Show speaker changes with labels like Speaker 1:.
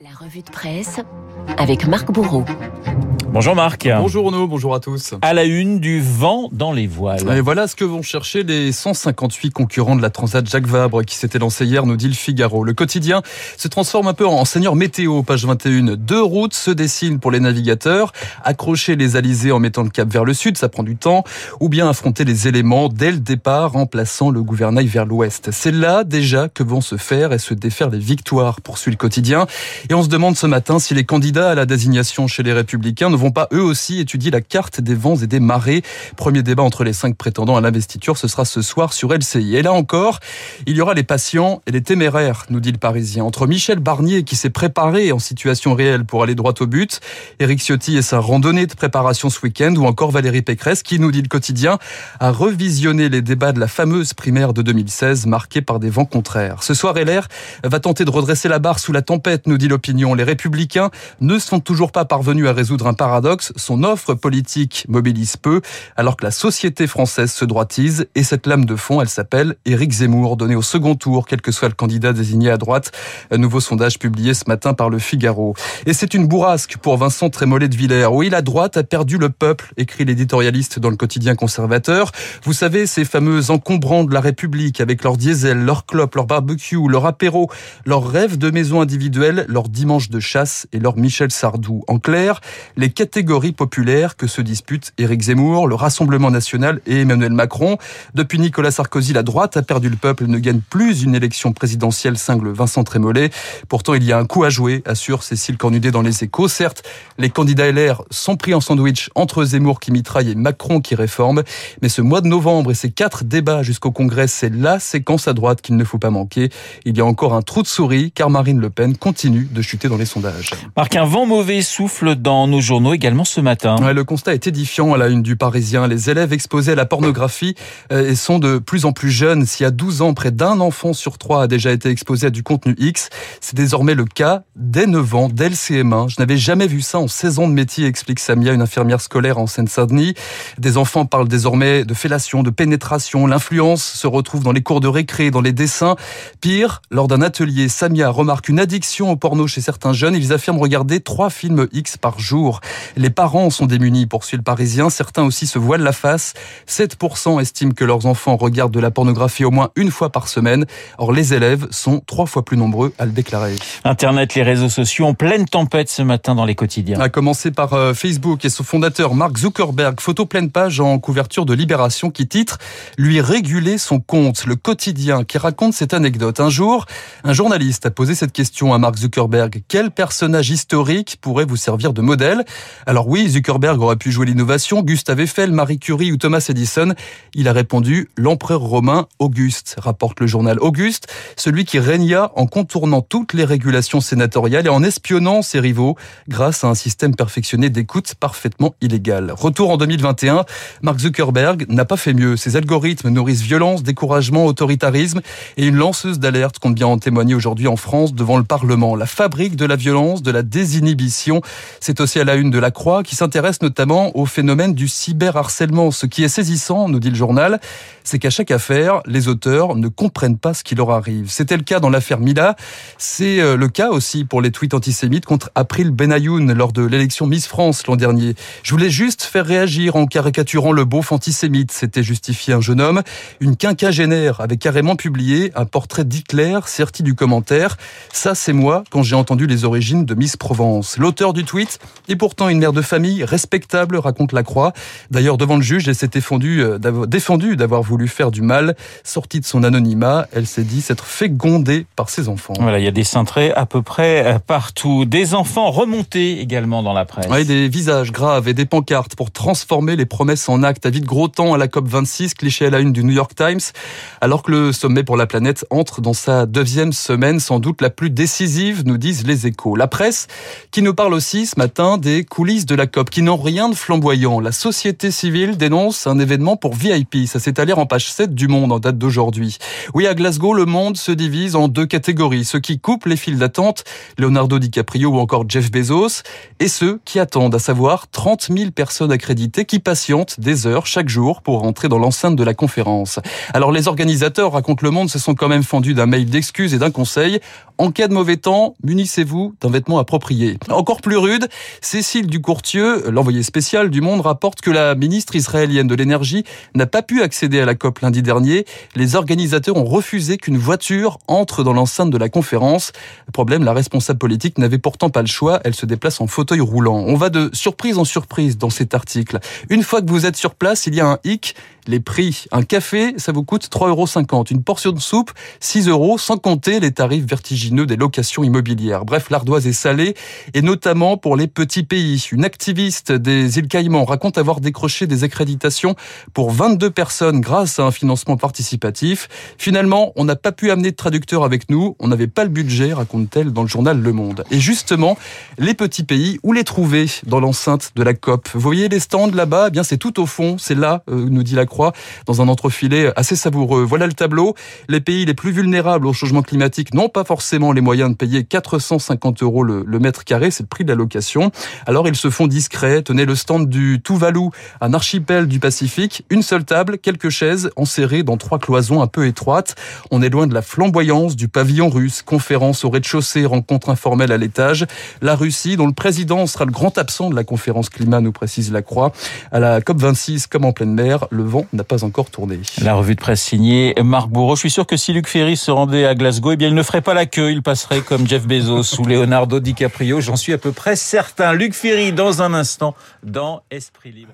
Speaker 1: La revue de presse avec Marc Bourreau.
Speaker 2: Bonjour Marc.
Speaker 3: Bonjour Renaud, bonjour à tous.
Speaker 2: À la une du vent dans les voiles.
Speaker 3: Et voilà ce que vont chercher les 158 concurrents de la Transat Jacques Vabre qui s'était lancé hier, nous dit le Figaro. Le quotidien se transforme un peu en seigneur météo, page 21. Deux routes se dessinent pour les navigateurs. Accrocher les alizés en mettant le cap vers le sud, ça prend du temps. Ou bien affronter les éléments dès le départ en plaçant le gouvernail vers l'ouest. C'est là déjà que vont se faire et se défaire les victoires, poursuit le quotidien. Et on se demande ce matin si les candidats à la désignation chez les Républicains ne vont pas eux aussi étudier la carte des vents et des marées. Premier débat entre les cinq prétendants à l'investiture, ce sera ce soir sur LCI. Et là encore, il y aura les patients et les téméraires, nous dit le Parisien. Entre Michel Barnier qui s'est préparé en situation réelle pour aller droit au but, Éric Ciotti et sa randonnée de préparation ce week-end, ou encore Valérie Pécresse qui, nous dit le quotidien, a revisionné les débats de la fameuse primaire de 2016 marquée par des vents contraires. Ce soir, LR va tenter de redresser la barre sous la tempête, nous dit l'opinion. Les républicains ne sont toujours pas parvenus à résoudre un paradoxe. Son offre politique mobilise peu, alors que la société française se droitise. Et cette lame de fond, elle s'appelle Éric Zemmour, donné au second tour, quel que soit le candidat désigné à droite. Un nouveau sondage publié ce matin par le Figaro. Et c'est une bourrasque pour Vincent Trémollet de Villers. Oui, la droite a perdu le peuple, écrit l'éditorialiste dans le quotidien conservateur. Vous savez, ces fameux encombrants de la République avec leur diesel, leur clope, leur barbecue, leur apéro, leurs rêves de maison individuelle, leur dimanche de chasse et leur Michel Sardou. En clair, les catégories populaires que se disputent Éric Zemmour, le Rassemblement national et Emmanuel Macron. Depuis Nicolas Sarkozy, la droite a perdu le peuple et ne gagne plus une élection présidentielle, cingle Vincent Trémollet. Pourtant, il y a un coup à jouer, assure Cécile Cornudet dans les échos. Certes, les candidats LR sont pris en sandwich entre Zemmour qui mitraille et Macron qui réforme. Mais ce mois de novembre et ces quatre débats jusqu'au Congrès, c'est la séquence à droite qu'il ne faut pas manquer. Il y a encore un trou de souris car Marine Le Pen continue de chuter dans les sondages.
Speaker 2: Marc, un vent mauvais souffle dans nos journaux également ce matin.
Speaker 3: Le constat est édifiant à la une du Parisien. Les élèves exposés à la pornographie euh, sont de plus en plus jeunes. Y a 12 ans, près d'un enfant sur trois a déjà été exposé à du contenu X, c'est désormais le cas dès 9 ans, dès le CM1. Je n'avais jamais vu ça en 16 ans de métier, explique Samia, une infirmière scolaire en Seine-Saint-Denis. Des enfants parlent désormais de fellation, de pénétration. L'influence se retrouve dans les cours de récré, dans les dessins. Pire, lors d'un atelier, Samia remarque une addiction au porno chez certains jeunes. Ils affirment regarder trois films X par jour. Les parents sont démunis, poursuit le Parisien. Certains aussi se voilent la face. 7% estiment que leurs enfants regardent de la pornographie au moins une fois par semaine. Or, les élèves sont trois fois plus nombreux à le déclarer.
Speaker 2: Internet, les réseaux sociaux en pleine tempête ce matin dans les quotidiens.
Speaker 3: A commencer par euh, Facebook et son fondateur Mark Zuckerberg. Photo pleine page en couverture de Libération qui titre Lui réguler son compte. Le quotidien qui raconte cette anecdote. Un jour, un journaliste a posé cette question à Mark Zuckerberg. Quel personnage historique pourrait vous servir de modèle? Alors oui, Zuckerberg aurait pu jouer l'innovation, Gustave Eiffel, Marie Curie ou Thomas Edison. Il a répondu l'empereur romain Auguste, rapporte le journal Auguste, celui qui régna en contournant toutes les régulations sénatoriales et en espionnant ses rivaux grâce à un système perfectionné d'écoute parfaitement illégal. Retour en 2021, Mark Zuckerberg n'a pas fait mieux. Ses algorithmes nourrissent violence, découragement, autoritarisme et une lanceuse d'alerte compte bien en témoigner aujourd'hui en France devant le Parlement. La fabrique de la violence, de la désinhibition, c'est aussi à la une de la Croix qui s'intéresse notamment au phénomène du cyberharcèlement. Ce qui est saisissant, nous dit le journal, c'est qu'à chaque affaire, les auteurs ne comprennent pas ce qui leur arrive. C'était le cas dans l'affaire Mila. C'est euh, le cas aussi pour les tweets antisémites contre April Benayoun lors de l'élection Miss France l'an dernier. Je voulais juste faire réagir en caricaturant le beauf antisémite. C'était justifié un jeune homme. Une quinquagénaire avait carrément publié un portrait d'Hitler serti du commentaire. Ça, c'est moi quand j'ai entendu les origines de Miss Provence. L'auteur du tweet est pourtant une mère de famille respectable, raconte la Croix. D'ailleurs, devant le juge, elle s'est défendue défendu d'avoir voulu faire du mal. Sortie de son anonymat, elle s'est dit s'être fait gonder par ses enfants.
Speaker 2: Voilà, il y a des cintrés à peu près partout. Des enfants remontés également dans la presse.
Speaker 3: Oui, des visages graves et des pancartes pour transformer les promesses en actes. À vide gros temps à la COP 26, cliché à la une du New York Times, alors que le sommet pour la planète entre dans sa deuxième semaine, sans doute la plus décisive, nous disent les échos. La presse qui nous parle aussi ce matin des coulisses de la COP qui n'ont rien de flamboyant. La société civile dénonce un événement pour VIP. Ça s'est allé en page 7 du Monde en date d'aujourd'hui. Oui, à Glasgow, le monde se divise en deux catégories. Ceux qui coupent les files d'attente, Leonardo DiCaprio ou encore Jeff Bezos, et ceux qui attendent, à savoir 30 000 personnes accréditées qui patientent des heures chaque jour pour rentrer dans l'enceinte de la conférence. Alors les organisateurs, racontent le monde, se sont quand même fendus d'un mail d'excuses et d'un conseil. En cas de mauvais temps, munissez-vous d'un vêtement approprié. Encore plus rude, Cécile Ducourtieu, l'envoyée spéciale du Monde, rapporte que la ministre israélienne de l'énergie n'a pas pu accéder à la COP lundi dernier. Les organisateurs ont refusé qu'une voiture entre dans l'enceinte de la conférence. problème, la responsable politique n'avait pourtant pas le choix. Elle se déplace en fauteuil roulant. On va de surprise en surprise dans cet article. Une fois que vous êtes sur place, il y a un hic les prix. Un café, ça vous coûte 3,50 euros. Une portion de soupe, 6 euros, sans compter les tarifs vertigineux des locations immobilières. Bref, l'ardoise est salée, et notamment pour les petits pays. Une activiste des îles Caïmans raconte avoir décroché des accréditations pour 22 personnes grâce à un financement participatif. Finalement, on n'a pas pu amener de traducteur avec nous. On n'avait pas le budget, raconte-t-elle dans le journal Le Monde. Et justement, les petits pays, où les trouver dans l'enceinte de la COP? Vous voyez les stands là-bas? Eh bien, c'est tout au fond. C'est là, euh, nous dit la Croix dans un entrefilet assez savoureux. Voilà le tableau. Les pays les plus vulnérables au changement climatique n'ont pas forcément les moyens de payer 450 euros le, mètre carré, c'est le prix de la location. Alors ils se font discrets. Tenez le stand du Tuvalu, un archipel du Pacifique, une seule table, quelques chaises enserrées dans trois cloisons un peu étroites. On est loin de la flamboyance du pavillon russe, conférence au rez-de-chaussée, rencontre informelle à l'étage. La Russie, dont le président sera le grand absent de la conférence climat, nous précise la Croix. À la COP26, comme en pleine mer, le vent n'a pas encore tourné.
Speaker 2: La revue de presse signée Marc Bourreau. Je suis sûr que si Luc Ferry se rendait à Glasgow, eh bien, il ne ferait pas la queue. Il passerait comme Jeff Bezos ou Leonardo DiCaprio. J'en suis à peu près certain. Luc Ferry, dans un instant, dans Esprit Libre.